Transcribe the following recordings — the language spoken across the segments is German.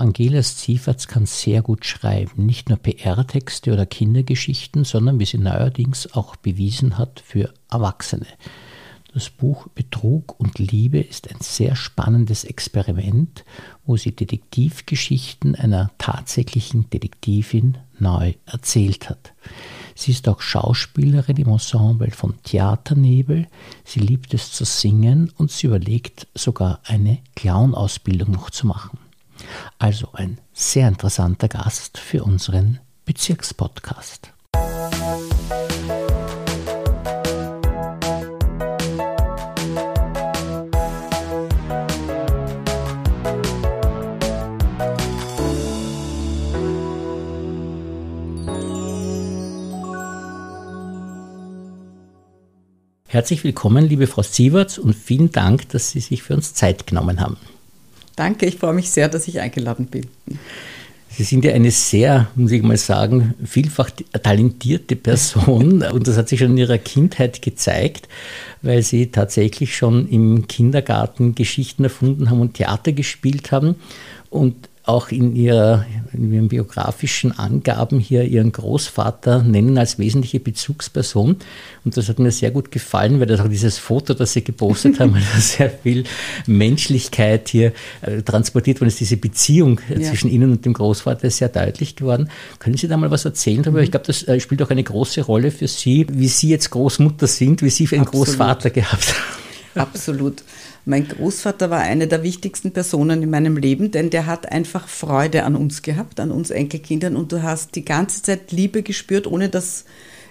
Angela Zieferts kann sehr gut schreiben, nicht nur PR-Texte oder Kindergeschichten, sondern wie sie neuerdings auch bewiesen hat, für Erwachsene. Das Buch Betrug und Liebe ist ein sehr spannendes Experiment, wo sie Detektivgeschichten einer tatsächlichen Detektivin neu erzählt hat. Sie ist auch Schauspielerin im Ensemble von Theaternebel. Sie liebt es zu singen und sie überlegt sogar eine Clown-Ausbildung noch zu machen. Also ein sehr interessanter Gast für unseren Bezirkspodcast. Herzlich willkommen, liebe Frau Sieverts, und vielen Dank, dass Sie sich für uns Zeit genommen haben. Danke, ich freue mich sehr, dass ich eingeladen bin. Sie sind ja eine sehr, muss ich mal sagen, vielfach talentierte Person und das hat sich schon in Ihrer Kindheit gezeigt, weil Sie tatsächlich schon im Kindergarten Geschichten erfunden haben und Theater gespielt haben und auch in, ihrer, in ihren biografischen Angaben hier ihren Großvater nennen als wesentliche Bezugsperson. Und das hat mir sehr gut gefallen, weil das auch dieses Foto, das Sie gepostet haben, sehr viel Menschlichkeit hier äh, transportiert worden ist. Diese Beziehung äh, ja. zwischen Ihnen und dem Großvater ist sehr deutlich geworden. Können Sie da mal was erzählen darüber? Mhm. Ich glaube, das äh, spielt auch eine große Rolle für Sie, wie Sie jetzt Großmutter sind, wie Sie einen Absolut. Großvater gehabt haben. Absolut. Mein Großvater war eine der wichtigsten Personen in meinem Leben, denn der hat einfach Freude an uns gehabt, an uns Enkelkindern und du hast die ganze Zeit Liebe gespürt, ohne dass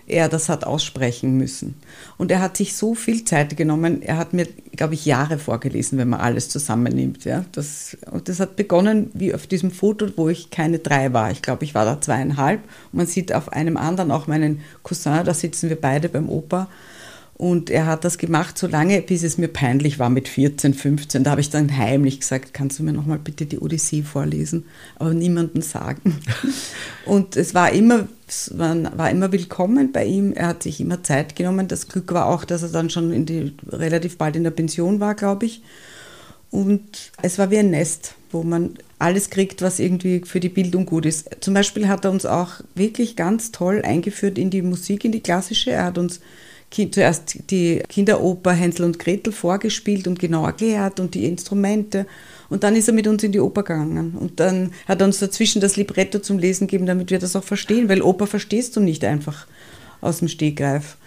er das hat aussprechen müssen. Und er hat sich so viel Zeit genommen. Er hat mir, glaube ich, Jahre vorgelesen, wenn man alles zusammennimmt. Ja, das, und das hat begonnen wie auf diesem Foto, wo ich keine drei war. Ich glaube, ich war da zweieinhalb. Und man sieht auf einem anderen auch meinen Cousin, da sitzen wir beide beim Opa. Und er hat das gemacht so lange, bis es mir peinlich war mit 14, 15. Da habe ich dann heimlich gesagt, kannst du mir nochmal bitte die Odyssee vorlesen, aber niemandem sagen. Und es war immer, man war immer willkommen bei ihm. Er hat sich immer Zeit genommen. Das Glück war auch, dass er dann schon die, relativ bald in der Pension war, glaube ich. Und es war wie ein Nest, wo man alles kriegt, was irgendwie für die Bildung gut ist. Zum Beispiel hat er uns auch wirklich ganz toll eingeführt in die Musik, in die klassische. Er hat uns zuerst die Kinderoper Hänsel und Gretel vorgespielt und genau erklärt und die Instrumente. Und dann ist er mit uns in die Oper gegangen. Und dann hat er uns dazwischen das Libretto zum Lesen gegeben, damit wir das auch verstehen, weil Oper verstehst du nicht einfach aus dem Stegreif.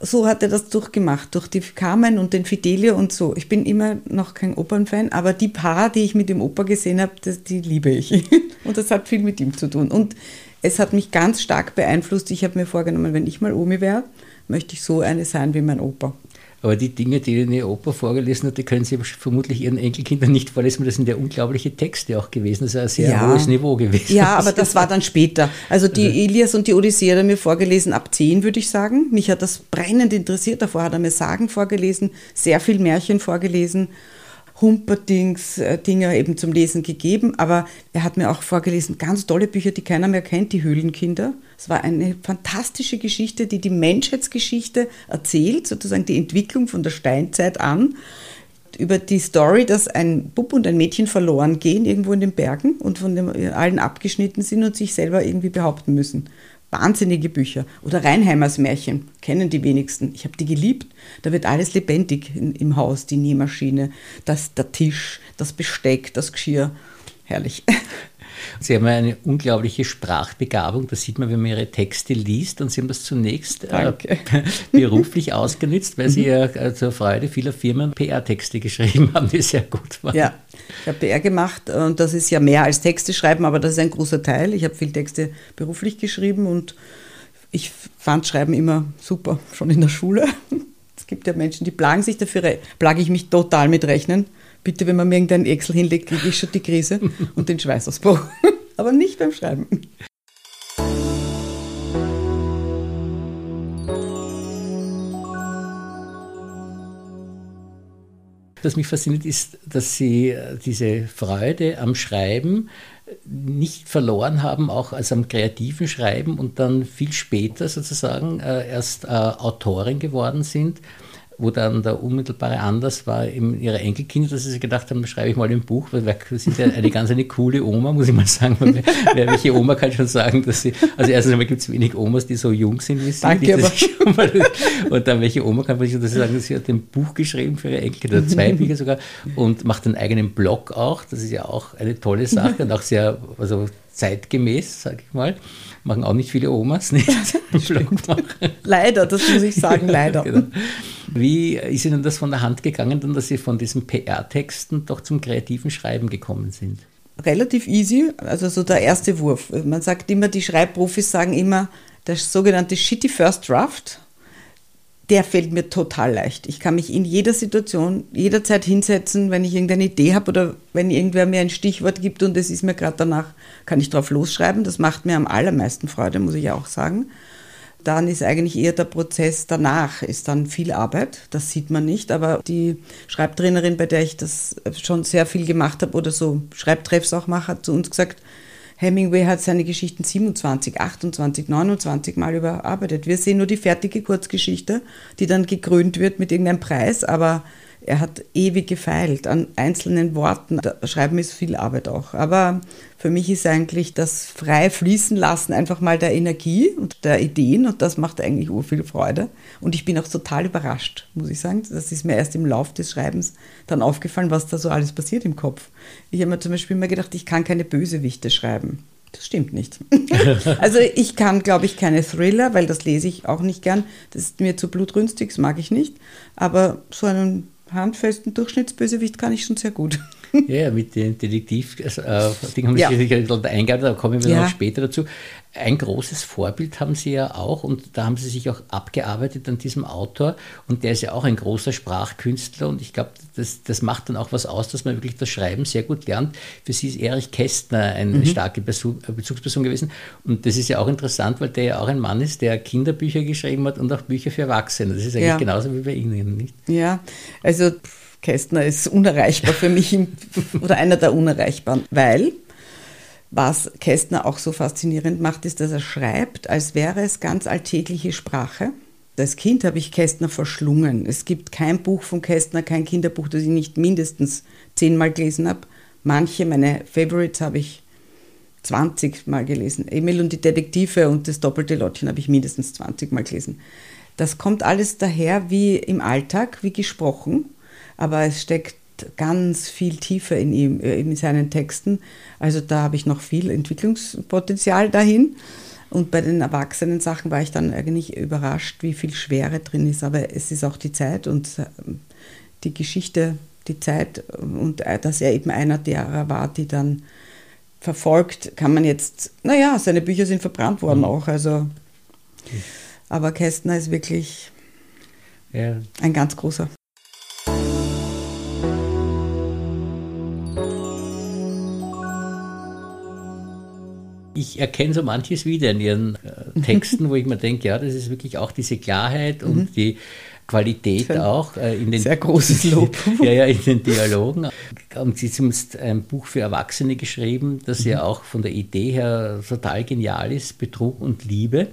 So hat er das durchgemacht, durch die Carmen und den Fidelio und so. Ich bin immer noch kein Opernfan, aber die paar, die ich mit dem Oper gesehen habe, die liebe ich. Und das hat viel mit ihm zu tun. Und es hat mich ganz stark beeinflusst. Ich habe mir vorgenommen, wenn ich mal Omi wäre, möchte ich so eine sein wie mein Opa. Aber die Dinge, die Ihre Opa vorgelesen hat, die können Sie vermutlich Ihren Enkelkindern nicht vorlesen, weil das sind ja unglaubliche Texte auch gewesen. Das ist ein sehr ja. hohes Niveau gewesen. Ja, aber das war dann später. Also die Elias und die Odyssee hat er mir vorgelesen ab zehn, würde ich sagen. Mich hat das brennend interessiert. Davor hat er mir Sagen vorgelesen, sehr viel Märchen vorgelesen. Humperdings äh, Dinge eben zum Lesen gegeben, aber er hat mir auch vorgelesen ganz tolle Bücher, die keiner mehr kennt, die Höhlenkinder. Es war eine fantastische Geschichte, die die Menschheitsgeschichte erzählt, sozusagen die Entwicklung von der Steinzeit an über die Story, dass ein Bub und ein Mädchen verloren gehen irgendwo in den Bergen und von dem allen abgeschnitten sind und sich selber irgendwie behaupten müssen. Wahnsinnige Bücher. Oder Reinheimers Märchen, kennen die wenigsten. Ich habe die geliebt. Da wird alles lebendig in, im Haus, die Nähmaschine, das, der Tisch, das Besteck, das Geschirr. Herrlich. Sie haben eine unglaubliche Sprachbegabung, das sieht man, wenn man Ihre Texte liest. Und Sie haben das zunächst äh, beruflich ausgenützt, weil Sie ja äh, zur Freude vieler Firmen PR-Texte geschrieben haben, die sehr gut waren. Ja, ich habe PR gemacht und das ist ja mehr als Texte schreiben, aber das ist ein großer Teil. Ich habe viele Texte beruflich geschrieben und ich fand Schreiben immer super, schon in der Schule. Es gibt ja Menschen, die plagen sich dafür, plage ich mich total mit Rechnen bitte, wenn man mir irgendeinen Excel hinlegt, kriege ich schon die Krise und den Schweißausbruch. Aber nicht beim Schreiben. Was mich fasziniert ist, dass Sie äh, diese Freude am Schreiben nicht verloren haben, auch als am kreativen Schreiben und dann viel später sozusagen äh, erst äh, Autorin geworden sind wo dann der unmittelbare Anlass war, eben ihre Enkelkinder, dass sie sich gedacht haben, schreibe ich mal ein Buch, weil wir sind ja eine ganz eine coole Oma, muss ich mal sagen. Wer welche Oma kann schon sagen, dass sie, also erstens einmal gibt es wenig Omas, die so jung sind wie sie. Danke, aber. und dann welche Oma kann man schon sagen, sie hat ein Buch geschrieben für ihre Enkelkinder, zwei Bücher sogar, und macht einen eigenen Blog auch, das ist ja auch eine tolle Sache und auch sehr, also zeitgemäß, sage ich mal. Machen auch nicht viele Omas, nicht? leider, das muss ich sagen, leider. genau. Wie ist Ihnen das von der Hand gegangen, dann, dass Sie von diesen PR-Texten doch zum kreativen Schreiben gekommen sind? Relativ easy, also so der erste Wurf. Man sagt immer, die Schreibprofis sagen immer, das sogenannte Shitty First Draft der fällt mir total leicht. Ich kann mich in jeder Situation jederzeit hinsetzen, wenn ich irgendeine Idee habe oder wenn irgendwer mir ein Stichwort gibt und es ist mir gerade danach, kann ich drauf losschreiben. Das macht mir am allermeisten Freude, muss ich auch sagen. Dann ist eigentlich eher der Prozess danach, ist dann viel Arbeit, das sieht man nicht, aber die Schreibtrainerin, bei der ich das schon sehr viel gemacht habe oder so Schreibtreffs auch mache, hat zu uns gesagt, Hemingway hat seine Geschichten 27, 28, 29 Mal überarbeitet. Wir sehen nur die fertige Kurzgeschichte, die dann gekrönt wird mit irgendeinem Preis, aber er hat ewig gefeilt an einzelnen Worten. Schreiben ist viel Arbeit auch. Aber für mich ist eigentlich das frei fließen lassen einfach mal der Energie und der Ideen und das macht eigentlich ur viel Freude. Und ich bin auch total überrascht, muss ich sagen. Das ist mir erst im Lauf des Schreibens dann aufgefallen, was da so alles passiert im Kopf. Ich habe mir zum Beispiel immer gedacht, ich kann keine Bösewichte schreiben. Das stimmt nicht. also ich kann, glaube ich, keine Thriller, weil das lese ich auch nicht gern. Das ist mir zu blutrünstig, das mag ich nicht. Aber so einen handfesten Durchschnittsbösewicht kann ich schon sehr gut. Ja, mit den Detektiv-Ding äh, haben ja. Sie sich eingearbeitet, da kommen wir ja. noch später dazu. Ein großes Vorbild haben Sie ja auch und da haben Sie sich auch abgearbeitet an diesem Autor und der ist ja auch ein großer Sprachkünstler und ich glaube, das, das macht dann auch was aus, dass man wirklich das Schreiben sehr gut lernt. Für Sie ist Erich Kästner eine mhm. starke Bezugsperson gewesen und das ist ja auch interessant, weil der ja auch ein Mann ist, der Kinderbücher geschrieben hat und auch Bücher für Erwachsene. Das ist eigentlich ja. genauso wie bei Ihnen, nicht? Ja, also Kästner ist unerreichbar für mich oder einer der unerreichbaren, weil was Kästner auch so faszinierend macht, ist, dass er schreibt, als wäre es ganz alltägliche Sprache. Als Kind habe ich Kästner verschlungen. Es gibt kein Buch von Kästner, kein Kinderbuch, das ich nicht mindestens zehnmal gelesen habe. Manche, meine Favorites, habe ich 20 Mal gelesen. Emil und die Detektive und das doppelte Lottchen habe ich mindestens 20 Mal gelesen. Das kommt alles daher wie im Alltag, wie gesprochen aber es steckt ganz viel Tiefe in ihm, äh, in seinen Texten. Also da habe ich noch viel Entwicklungspotenzial dahin. Und bei den erwachsenen Sachen war ich dann eigentlich überrascht, wie viel Schwere drin ist. Aber es ist auch die Zeit und ähm, die Geschichte, die Zeit und äh, dass er eben einer derer war, die dann verfolgt, kann man jetzt, naja, seine Bücher sind verbrannt worden mhm. auch. Also, aber Kästner ist wirklich ja. ein ganz großer. Ich erkenne so manches wieder in ihren äh, Texten, wo ich mir denke, ja, das ist wirklich auch diese Klarheit und mhm. die Qualität auch äh, in den sehr großes Lob. ja, ja, in den Dialogen. Und sie haben ein Buch für Erwachsene geschrieben, das mhm. ja auch von der Idee her total genial ist, Betrug und Liebe.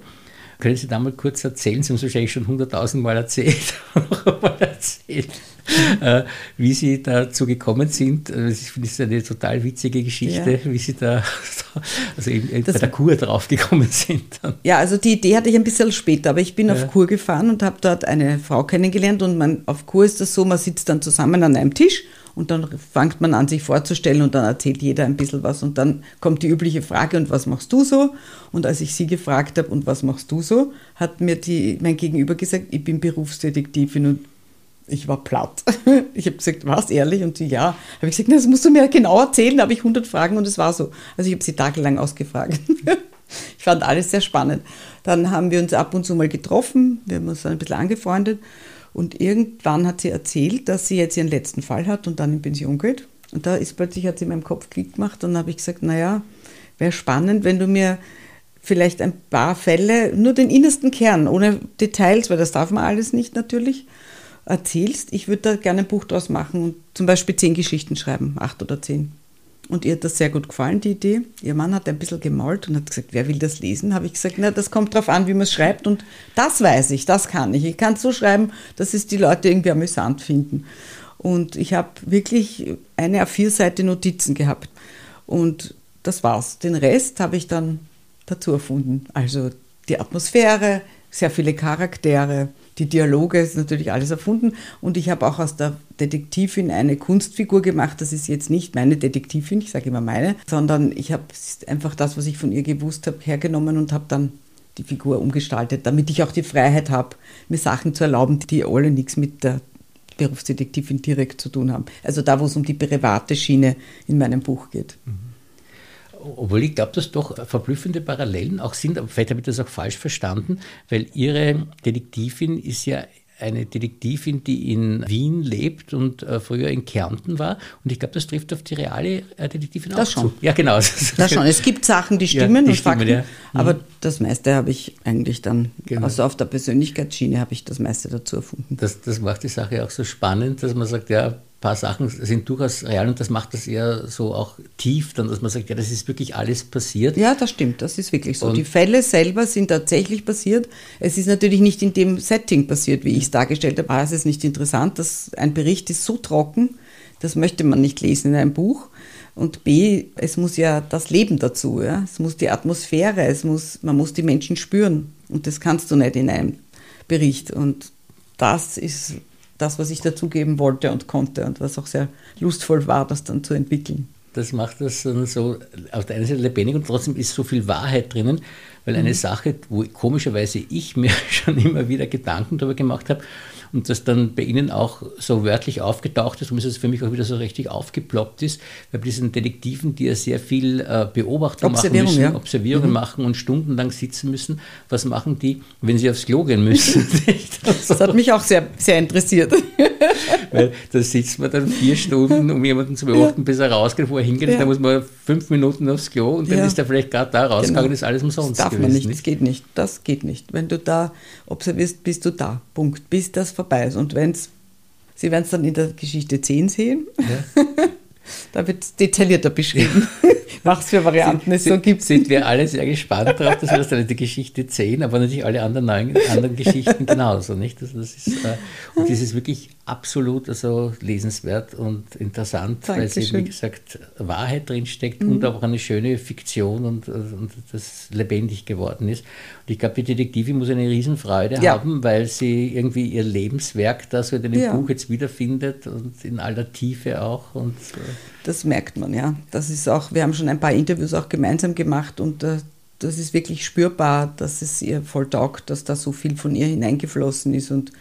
Können Sie da mal kurz erzählen? Sie haben es wahrscheinlich schon hunderttausend Mal erzählt. mal erzählt. Äh, wie Sie dazu gekommen sind. Ich finde es eine total witzige Geschichte, ja. wie Sie da also eben bei der Kur drauf gekommen sind. Ja, also die Idee hatte ich ein bisschen später, aber ich bin ja. auf Kur gefahren und habe dort eine Frau kennengelernt und man, auf Kur ist das so, man sitzt dann zusammen an einem Tisch und dann fängt man an, sich vorzustellen und dann erzählt jeder ein bisschen was und dann kommt die übliche Frage, und was machst du so? Und als ich sie gefragt habe, und was machst du so, hat mir die, mein Gegenüber gesagt, ich bin Berufsdetektivin und ich war platt. Ich habe gesagt, was, ehrlich? Und sie, ja. Habe ich gesagt, das musst du mir genau erzählen. Da habe ich 100 Fragen und es war so. Also ich habe sie tagelang ausgefragt. Ich fand alles sehr spannend. Dann haben wir uns ab und zu mal getroffen. Wir haben uns dann ein bisschen angefreundet. Und irgendwann hat sie erzählt, dass sie jetzt ihren letzten Fall hat und dann in Pension geht. Und da ist plötzlich, hat sie in meinem Kopf Klick gemacht. Und dann habe ich gesagt, naja, wäre spannend, wenn du mir vielleicht ein paar Fälle, nur den innersten Kern, ohne Details, weil das darf man alles nicht natürlich, erzählst. Ich würde da gerne ein Buch draus machen und zum Beispiel zehn Geschichten schreiben, acht oder zehn. Und ihr hat das sehr gut gefallen, die Idee. Ihr Mann hat ein bisschen gemalt und hat gesagt, wer will das lesen? Habe ich gesagt, na, das kommt darauf an, wie man es schreibt. Und das weiß ich, das kann ich. Ich kann es so schreiben, dass es die Leute irgendwie amüsant finden. Und ich habe wirklich eine A4-Seite Notizen gehabt. Und das war's. Den Rest habe ich dann dazu erfunden. Also die Atmosphäre, sehr viele Charaktere, die Dialoge, ist natürlich alles erfunden. Und ich habe auch aus der Detektivin eine Kunstfigur gemacht. Das ist jetzt nicht meine Detektivin, ich sage immer meine, sondern ich habe einfach das, was ich von ihr gewusst habe, hergenommen und habe dann die Figur umgestaltet, damit ich auch die Freiheit habe, mir Sachen zu erlauben, die alle nichts mit der Berufsdetektivin direkt zu tun haben. Also da, wo es um die private Schiene in meinem Buch geht. Mhm obwohl ich glaube, dass doch verblüffende Parallelen auch sind, aber vielleicht habe ich das auch falsch verstanden, weil Ihre Detektivin ist ja eine Detektivin, die in Wien lebt und äh, früher in Kärnten war. Und ich glaube, das trifft auf die reale äh, Detektivin das auch schon. zu. Ja, genau. Das schon. Es gibt Sachen, die stimmen ja, die und stimmen, Fakten, ja. mhm. aber das meiste habe ich eigentlich dann, genau. also auf der Persönlichkeitsschiene habe ich das meiste dazu erfunden. Das, das macht die Sache auch so spannend, dass man sagt, ja, paar Sachen sind durchaus real und das macht das eher so auch tief, dann, dass man sagt, ja, das ist wirklich alles passiert. Ja, das stimmt, das ist wirklich so. Und die Fälle selber sind tatsächlich passiert. Es ist natürlich nicht in dem Setting passiert, wie ich es dargestellt habe. A, es ist nicht interessant, dass ein Bericht ist so trocken, das möchte man nicht lesen in einem Buch. Und B, es muss ja das Leben dazu, ja? es muss die Atmosphäre, es muss, man muss die Menschen spüren. Und das kannst du nicht in einem Bericht. Und das ist das, was ich dazugeben wollte und konnte und was auch sehr lustvoll war, das dann zu entwickeln. Das macht das dann so auf der einen Seite lebendig und trotzdem ist so viel Wahrheit drinnen, weil eine mhm. Sache, wo komischerweise ich mir schon immer wieder Gedanken darüber gemacht habe, und das dann bei Ihnen auch so wörtlich aufgetaucht ist und es für mich auch wieder so richtig aufgeploppt ist, bei diesen Detektiven, die ja sehr viel äh, Beobachtung machen müssen, ja. Observierungen mhm. machen und stundenlang sitzen müssen. Was machen die, wenn sie aufs Klo gehen müssen? das hat mich auch sehr, sehr interessiert. Weil da sitzt man dann vier Stunden, um jemanden zu beobachten, ja. bis er rausgeht, wo er hingeht. Ja. Da muss man fünf Minuten aufs Klo und dann ist er vielleicht gerade da rausgegangen, genau. ist alles umsonst. Das darf gewesen, man nicht, das geht nicht. Das geht nicht. Wenn du da observierst, bist du da. Punkt. Bis das vorbei ist. Und wenn es, Sie werden es dann in der Geschichte 10 sehen, ja. da wird es detaillierter beschrieben, ja. was für Varianten es so gibt. Sind wir alle sehr gespannt darauf, dass wir das dann in der Geschichte 10, aber natürlich alle anderen, anderen Geschichten genauso. Nicht? Also das ist, äh, und das ist wirklich absolut also lesenswert und interessant, Dankeschön. weil es wie gesagt Wahrheit drinsteckt mhm. und auch eine schöne Fiktion und, und, das lebendig geworden ist. Und ich glaube, die Detektivin muss eine Riesenfreude ja. haben, weil sie irgendwie ihr Lebenswerk da so in dem ja. Buch jetzt wiederfindet und in aller Tiefe auch. Und, äh das merkt man, ja. Das ist auch, wir haben schon ein paar Interviews auch gemeinsam gemacht und äh, das ist wirklich spürbar, dass es ihr voll taugt, dass da so viel von ihr hineingeflossen ist und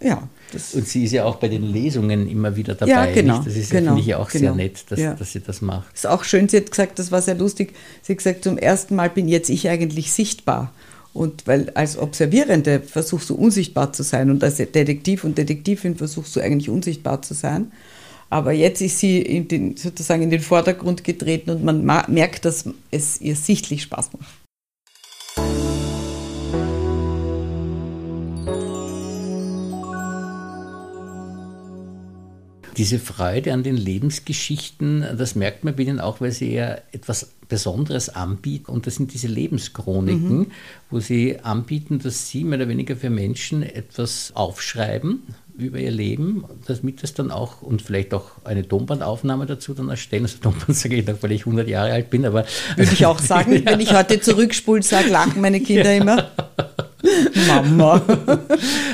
ja. und sie ist ja auch bei den Lesungen immer wieder dabei. Ja, genau. Nicht? Das ist, genau, finde ich ja auch genau. sehr nett, dass, ja. dass sie das macht. Das ist auch schön, sie hat gesagt, das war sehr lustig. Sie hat gesagt, zum ersten Mal bin jetzt ich eigentlich sichtbar. Und weil als Observierende versuchst du unsichtbar zu sein und als Detektiv und Detektivin versuchst du eigentlich unsichtbar zu sein. Aber jetzt ist sie in den, sozusagen in den Vordergrund getreten und man merkt, dass es ihr sichtlich Spaß macht. Diese Freude an den Lebensgeschichten, das merkt man bei Ihnen auch, weil Sie ja etwas Besonderes anbieten. Und das sind diese Lebenschroniken, mhm. wo Sie anbieten, dass Sie mehr oder weniger für Menschen etwas aufschreiben über ihr Leben, damit das dann auch und vielleicht auch eine Tonbandaufnahme dazu dann erstellen. Also Tonband sage ich noch, weil ich 100 Jahre alt bin, aber... Würde ich auch sagen, ja. wenn ich heute zurückspule, sage, lachen meine Kinder ja. immer. Mama,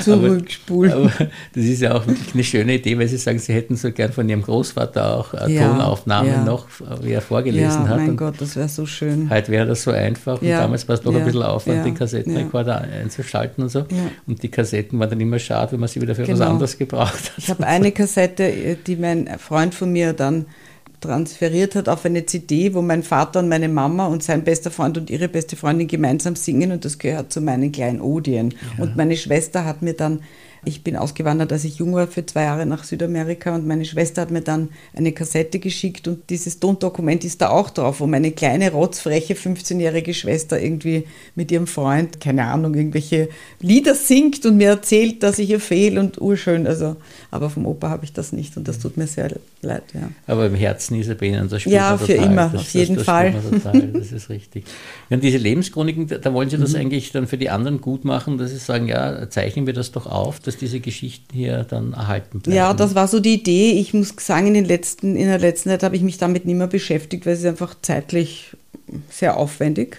zurückspulen. Aber, aber, das ist ja auch wirklich eine schöne Idee, weil Sie sagen, Sie hätten so gern von Ihrem Großvater auch äh, ja, Tonaufnahmen ja. noch, wie er vorgelesen ja, hat. mein Gott, das wäre so schön. Heute wäre das so einfach und damals war es doch ein bisschen Aufwand, den Kassettenrekorder einzuschalten und so. Und die Kassetten waren dann immer schade, wenn man sie wieder für genau. was anderes gebraucht hat. Ich habe eine Kassette, die mein Freund von mir dann transferiert hat auf eine CD, wo mein Vater und meine Mama und sein bester Freund und ihre beste Freundin gemeinsam singen und das gehört zu meinen kleinen Odien. Ja. Und meine Schwester hat mir dann Ich bin ausgewandert, als ich jung war, für zwei Jahre nach Südamerika und meine Schwester hat mir dann eine Kassette geschickt und dieses Tondokument ist da auch drauf, wo meine kleine, rotzfreche 15-jährige Schwester irgendwie mit ihrem Freund, keine Ahnung, irgendwelche Lieder singt und mir erzählt, dass ich ihr fehl und urschön. Also, aber vom Opa habe ich das nicht und das tut mir sehr leid. Ja. Aber im Herzen ist er bei Ihnen, das spielt Ja, für total. immer, das, auf jeden das, das Fall. das ist richtig. Und diese Lebenschroniken, da wollen Sie das mhm. eigentlich dann für die anderen gut machen, dass Sie sagen, ja, zeichnen wir das doch auf, dass diese Geschichten hier dann erhalten bleiben. Ja, das war so die Idee. Ich muss sagen, in, den letzten, in der letzten Zeit habe ich mich damit nicht mehr beschäftigt, weil es ist einfach zeitlich sehr aufwendig.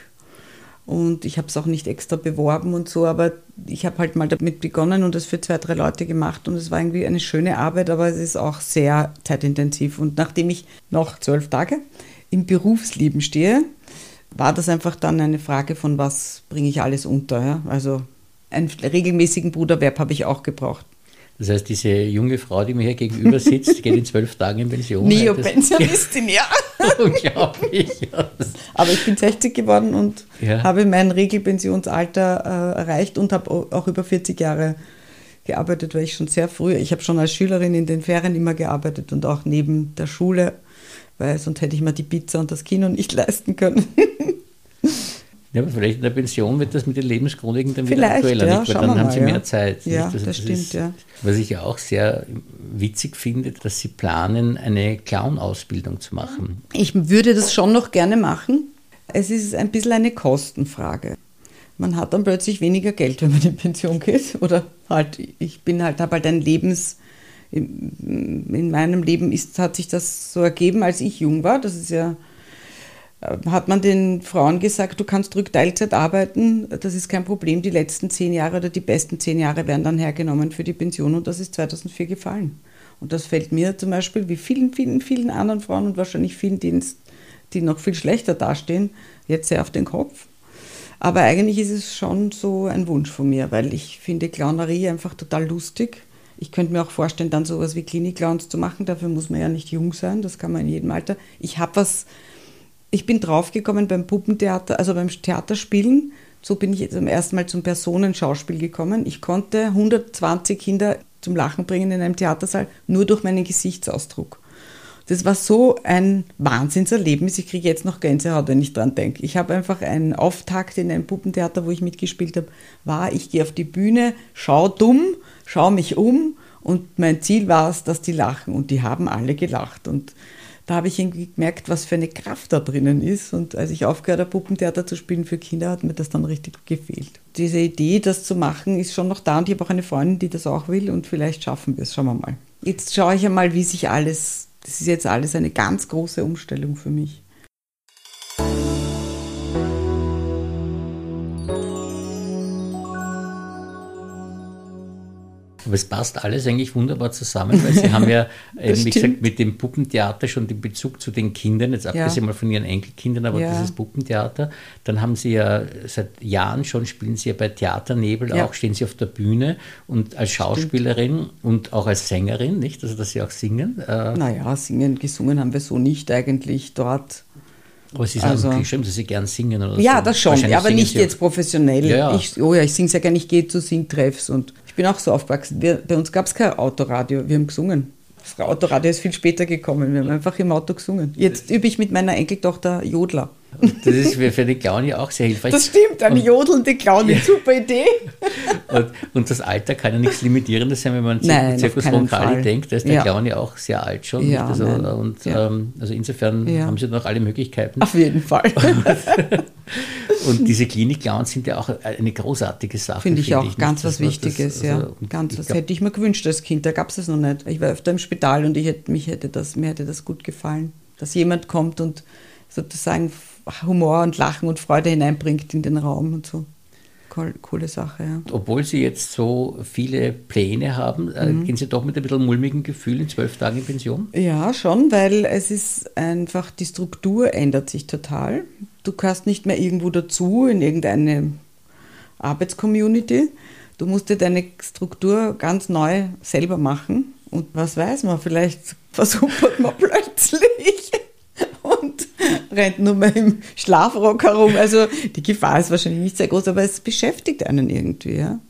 Und ich habe es auch nicht extra beworben und so, aber ich habe halt mal damit begonnen und das für zwei, drei Leute gemacht und es war irgendwie eine schöne Arbeit, aber es ist auch sehr zeitintensiv. Und nachdem ich noch zwölf Tage im Berufsleben stehe, war das einfach dann eine Frage von, was bringe ich alles unter. Ja? Also einen regelmäßigen Bruderwerb habe ich auch gebraucht. Das heißt, diese junge Frau, die mir hier gegenüber sitzt, geht in zwölf Tagen in Pension. Neopensionistin, ja. Unglaublich. Ja. Aber ich bin 60 geworden und ja. habe mein Regelpensionsalter äh, erreicht und habe auch über 40 Jahre gearbeitet, weil ich schon sehr früh, ich habe schon als Schülerin in den Ferien immer gearbeitet und auch neben der Schule, weil sonst hätte ich mir die Pizza und das Kino nicht leisten können. Ja, aber vielleicht in der Pension wird das mit den Lebenschroniken dann wieder aktueller, ja, nicht? weil dann haben mal, sie mehr Zeit. Ja, also das, das, stimmt, ist, ja. Was ich auch sehr witzig finde, dass sie planen, eine Clown-Ausbildung zu machen. Ich würde das schon noch gerne machen. Es ist ein bisschen eine Kostenfrage. Man hat dann plötzlich weniger Geld, wenn man in Pension geht. Oder halt, ich bin halt, habe halt ein Lebens, in meinem Leben ist, hat sich das so ergeben, als ich jung war. Das ist ja hat man den Frauen gesagt, du kannst ruhig arbeiten, das ist kein Problem, die letzten zehn Jahre oder die besten zehn Jahre werden dann hergenommen für die Pension und das ist 2004 gefallen. Und das fällt mir zum Beispiel, wie vielen, vielen, vielen anderen Frauen und wahrscheinlich vielen, die noch viel schlechter dastehen, jetzt sehr auf den Kopf. Aber eigentlich ist es schon so ein Wunsch von mir, weil ich finde Clownerie einfach total lustig. Ich könnte mir auch vorstellen, dann sowas wie Klinik-Clowns zu machen. Dafür muss man ja nicht jung sein, das kann man in jedem Alter. Ich habe was ich bin draufgekommen beim Puppentheater, also beim Theaterspielen. So bin ich jetzt zum ersten Mal zum Personenschauspiel gekommen. Ich konnte 120 Kinder zum Lachen bringen in einem Theatersaal, nur durch meinen Gesichtsausdruck. Das war so ein Wahnsinnserlebnis. Ich kriege jetzt noch Gänsehaut, wenn ich dran denke. Ich habe einfach einen Auftakt in einem Puppentheater, wo ich mitgespielt habe, war, ich gehe auf die Bühne, schau dumm, schau mich um und mein Ziel war es, dass die lachen und die haben alle gelacht und da habe ich irgendwie gemerkt, was für eine Kraft da drinnen ist. Und als ich aufgehört habe, Puppentheater zu spielen für Kinder, hat mir das dann richtig gefehlt. Diese Idee, das zu machen, ist schon noch da und ich habe auch eine Freundin, die das auch will und vielleicht schaffen wir es. Schauen wir mal. Jetzt schaue ich einmal, wie sich alles, das ist jetzt alles eine ganz große Umstellung für mich. Aber es passt alles eigentlich wunderbar zusammen, weil Sie haben ja, eben, wie gesagt, mit dem Puppentheater schon den Bezug zu den Kindern, jetzt abgesehen ja. mal von Ihren Enkelkindern, aber ja. dieses Puppentheater. Dann haben Sie ja seit Jahren schon, spielen Sie ja bei Theaternebel ja. auch, stehen Sie auf der Bühne und als Schauspielerin Stimmt. und auch als Sängerin, nicht? Also, dass Sie auch singen. Äh, naja, singen, gesungen haben wir so nicht eigentlich dort. Aber Sie sagen also, geschrieben, dass Sie gern singen oder Ja, so. das schon, aber nicht jetzt professionell. Ja, ja. Ich, oh ja, ich singe sehr gerne, ich gehe zu Singtreffs und bin auch so aufgewachsen. Wir, bei uns gab es kein Autoradio, wir haben gesungen. Das Autoradio ist viel später gekommen, wir haben einfach im Auto gesungen. Jetzt übe ich mit meiner Enkeltochter Jodler. Das ist für eine Clownie auch sehr hilfreich. Das stimmt, eine jodelnde Clownie, ja. super Idee. Und, und, das Alter kann ja nichts Limitierendes sein, wenn man an Zirkus Roncalli denkt, da ist der ja. Clown ja auch sehr alt schon. Ja, also, und, ähm, also insofern haben sie noch alle Möglichkeiten. Auf jeden Fall. Und, und diese Klinik-Clowns sind ja auch eine großartige Sache. Finde ich auch, ich ganz was, was Wichtiges, das, also, ja. Ganz, das hätte ich mir gewünscht als Kind, da gab es das noch nicht. Ich war öfter im Spital und ich hätte, mich hätte das, mir hätte das gut gefallen, dass jemand kommt und sozusagen Humor und Lachen und Freude hineinbringt in den Raum und so. Coole Sache, ja. Obwohl Sie jetzt so viele Pläne haben, äh, mhm. gehen Sie doch mit ein bisschen mulmigen Gefühl in zwölf Tagen in Pension? Ja, schon, weil es ist einfach, die Struktur ändert sich total. Du gehörst nicht mehr irgendwo dazu in irgendeine Arbeitscommunity. Du musst dir deine Struktur ganz neu selber machen. Und was weiß man, vielleicht versucht man plötzlich rennt nur mal im Schlafrock herum. Also die Gefahr ist wahrscheinlich nicht sehr groß, aber es beschäftigt einen irgendwie, ja?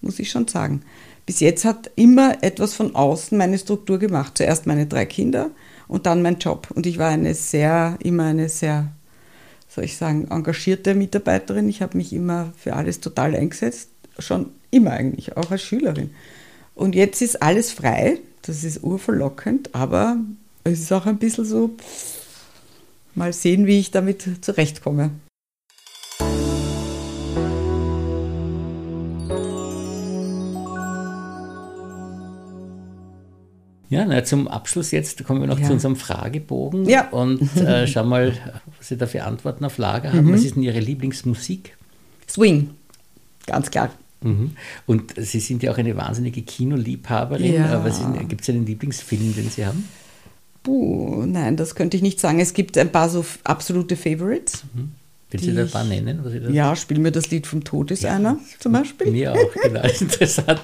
muss ich schon sagen. bis jetzt hat immer etwas von außen meine Struktur gemacht. Zuerst meine drei Kinder und dann mein Job. Und ich war eine sehr, immer eine sehr, soll ich sagen, engagierte Mitarbeiterin. Ich habe mich immer für alles total eingesetzt, schon immer eigentlich, auch als Schülerin. Und jetzt ist alles frei, das ist urverlockend, aber es ist auch ein bisschen so, mal sehen, wie ich damit zurechtkomme. Ja, na, zum Abschluss jetzt kommen wir noch Ja. zu unserem Fragebogen Ja. und äh, schauen mal, was Sie da für Antworten auf Lager haben. Mhm. Was ist denn Ihre Lieblingsmusik? Swing, ganz klar. Mhm. Und Sie sind ja auch eine wahnsinnige Kinoliebhaberin. Ja. Gibt es einen Lieblingsfilm, den Sie haben? Puh, nein, das könnte ich nicht sagen. Es gibt ein paar so absolute Favorites. Wenn Die Sie da ein paar nennen? Ja, spiel mir das Lied vom Tod ist einer zum Beispiel. Mir auch, genau. Interessant.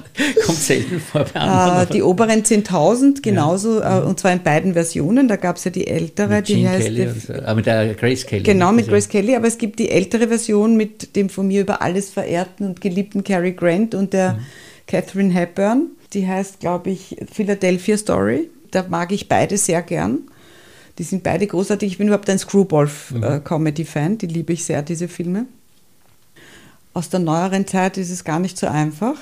Kommt selten vor bei Äh, anderen. die oberen 10.000 genauso, äh, und zwar in beiden Versionen. Da gab es ja die ältere, mit die Gene heißt Kelly so. Ah, mit der Grace Kelly. Genau, mit Also, Grace Kelly, aber es gibt die ältere Version mit dem von mir über alles verehrten und geliebten Cary Grant und der Catherine Hepburn. Die heißt, glaube ich, Philadelphia Story. Da mag ich beide sehr gern. Die sind beide großartig. Ich bin überhaupt ein Screwball-Comedy-Fan. Die liebe ich sehr, diese Filme. Aus der neueren Zeit ist es gar nicht so einfach,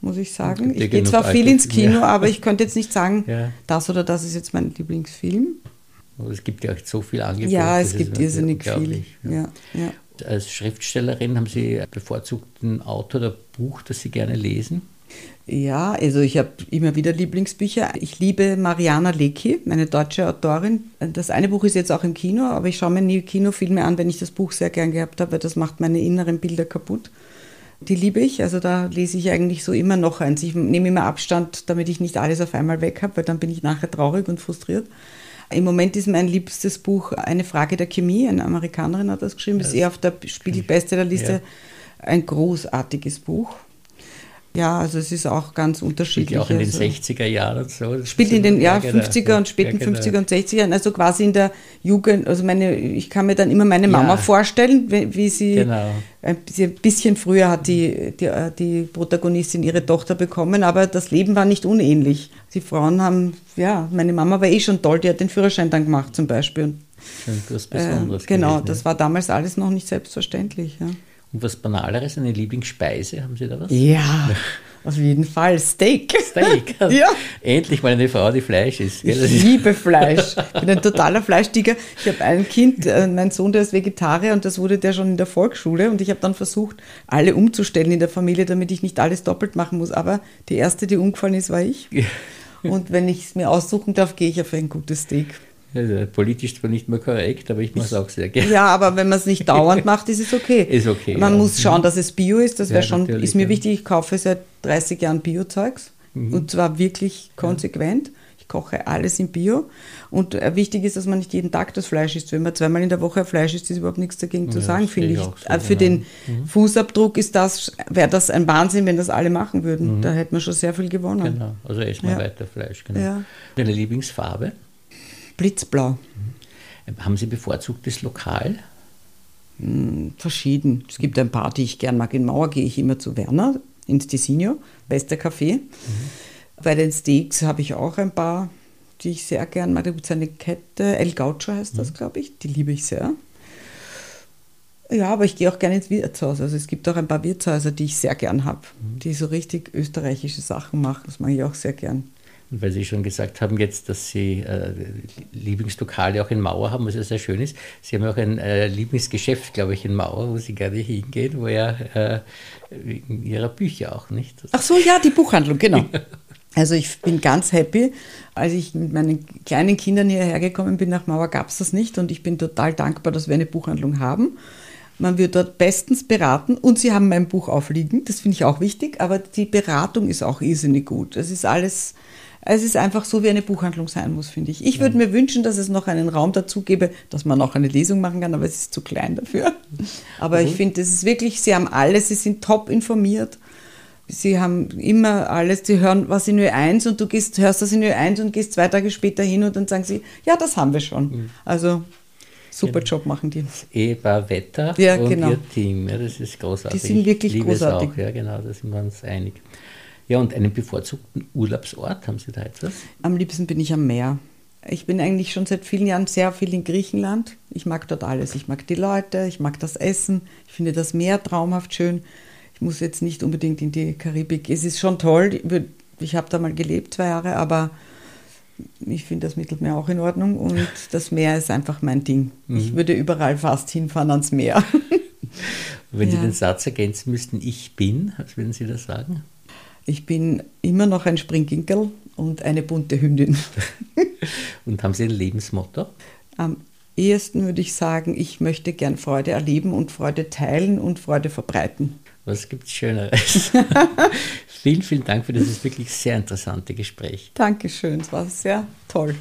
muss ich sagen. ja Ich gehe zwar viel ins. Kino, aber ich könnte jetzt nicht sagen, Ja. das oder das ist jetzt mein Lieblingsfilm. Aber es gibt ja auch so viel Angebot. Ja, es gibt irrsinnig viel. Ja, ja. Als Schriftstellerin haben Sie bevorzugt einen Autor oder Buch, das Sie gerne lesen? Ja, also ich habe immer wieder Lieblingsbücher. Ich liebe Mariana Lecki, eine deutsche Autorin. Das eine Buch ist jetzt auch im Kino, aber ich schaue mir nie Kinofilme an, wenn ich das Buch sehr gern gehabt habe, weil das macht meine inneren Bilder kaputt. Die liebe ich, also da lese ich eigentlich so immer noch eins. Ich nehme immer Abstand, damit ich nicht alles auf einmal weg habe, weil dann bin ich nachher traurig und frustriert. Im Moment ist mein liebstes Buch Eine Frage der Chemie. Eine Amerikanerin hat das geschrieben, ist eher auf der Spiegelbestsellerliste. Ja. Ein großartiges Buch. Ja, also es ist auch ganz Spielt unterschiedlich. ja auch in den also. 60er Jahren so. Das Spielt in den ja, genau. 50er und späten Ja, genau. 50er und 60er, also quasi in der Jugend, also meine, ich kann mir dann immer meine Mama Ja. vorstellen, wie, wie sie Genau. ein bisschen, früher hat die, die, äh, die Protagonistin ihre Tochter bekommen, aber das Leben war nicht unähnlich. Die Frauen haben, ja, meine Mama war eh schon toll, die hat den Führerschein dann gemacht zum Beispiel. Und, Schon was äh, Besonderes. genau, gewesen, das war damals alles noch nicht selbstverständlich. Ja. Und was Banaleres, eine Lieblingsspeise, haben Sie da was? Ja, auf jeden Fall. Steak. Steak. Ja. Endlich mal eine Frau, die Fleisch isst. gell? Ich ist- liebe Fleisch. Ich bin ein totaler Fleischtiger. Ich habe ein Kind, äh, mein Sohn, der ist Vegetarier und das wurde der schon in der Volksschule und ich habe dann versucht, alle umzustellen in der Familie, damit ich nicht alles doppelt machen muss. Aber die erste, die umgefallen ist, war ich. Und wenn ich es mir aussuchen darf, gehe ich auf ein gutes Steak. Also, politisch zwar nicht mehr korrekt, aber ich mache es auch sehr gerne. Ja, aber wenn man es nicht dauernd macht, ist es okay. Ist okay, Man ja. muss schauen, dass es Bio ist. Das Ja, wäre schon, ist mir ja. wichtig. Ich kaufe seit 30 Jahren Bio-Zeugs und zwar wirklich konsequent. Ich koche alles in Bio. Und äh, wichtig ist, dass man nicht jeden Tag das Fleisch isst. Wenn man zweimal in der Woche Fleisch isst, ist überhaupt nichts dagegen zu sagen, finde ich so, Äh, Für genau. den Fußabdruck ist das, wäre das ein Wahnsinn, wenn das alle machen würden. Da hätte man schon sehr viel gewonnen. Genau, also essen wir weiter Fleisch. Genau. Deine Lieblingsfarbe? Blitzblau. Haben Sie bevorzugtes Lokal? verschieden. Es gibt ein paar, die ich gern mag. In Mauer gehe ich immer zu Werner ins Tisinio, bester Kaffee. Bei den Steaks habe ich auch ein paar, die ich sehr gern mag. Da gibt es eine Kette, El Gaucho heißt das, glaube ich. Die liebe ich sehr. Ja, aber ich gehe auch gerne ins Wirtshaus. Also es gibt auch ein paar Wirtshäuser, die ich sehr gern habe, die so richtig österreichische Sachen machen. Das mag ich auch sehr gern. Und weil Sie schon gesagt haben jetzt, dass Sie äh, Lieblingslokale auch in Mauer haben, was ja sehr schön ist. Sie haben auch ein äh, Lieblingsgeschäft, glaube ich, in Mauer, wo Sie gerne hingehen, wo ja äh, wegen Ihrer Bücher auch nicht. Ach so, ja, die Buchhandlung, genau. Also ich bin ganz happy. Als ich mit meinen kleinen Kindern hierher gekommen bin nach Mauer, gab es das nicht und ich bin total dankbar, dass wir eine Buchhandlung haben. Man wird dort bestens beraten und sie haben mein Buch aufliegen, das finde ich auch wichtig, aber die Beratung ist auch irrsinnig gut. Es ist alles, es ist einfach so, wie eine Buchhandlung sein muss, finde ich. Ich würde mir wünschen, dass es noch einen Raum dazu gäbe, dass man auch eine Lesung machen kann, aber es ist zu klein dafür. Aber ich finde, es ist wirklich, sie haben alles, sie sind top informiert. Sie haben immer alles, sie hören was in Ö1 und du gehst, hörst das in Ö1 und gehst zwei Tage später hin und dann sagen sie, ja, das haben wir schon. Also super Job machen die. Ehepaar Wetter Ja, und genau. ihr Team. Ja, das ist großartig. Die sind wirklich großartig. Es auch. Ja, genau, da sind wir uns einig. Ja, und einen bevorzugten Urlaubsort, haben Sie da etwas? Am liebsten bin ich am Meer. Ich bin eigentlich schon seit vielen Jahren sehr viel in Griechenland. Ich mag dort alles. Ich mag die Leute, ich mag das Essen. Ich finde das Meer traumhaft schön. Ich muss jetzt nicht unbedingt in die Karibik. Es ist schon toll. Ich habe da mal gelebt, zwei Jahre, aber ich finde das Mittelmeer auch in Ordnung und das Meer ist einfach mein Ding. Mhm. Ich würde überall fast hinfahren ans Meer. Wenn ja. Sie den Satz ergänzen müssten, ich bin, was würden Sie da sagen? Ich bin immer noch ein Springginkel und eine bunte Hündin. und haben Sie ein Lebensmotto? Am ehesten würde ich sagen, ich möchte gern Freude erleben und Freude teilen und Freude verbreiten. Was gibt es Schöneres? vielen, vielen Dank für dieses wirklich sehr interessante Gespräch. Dankeschön, es war sehr toll.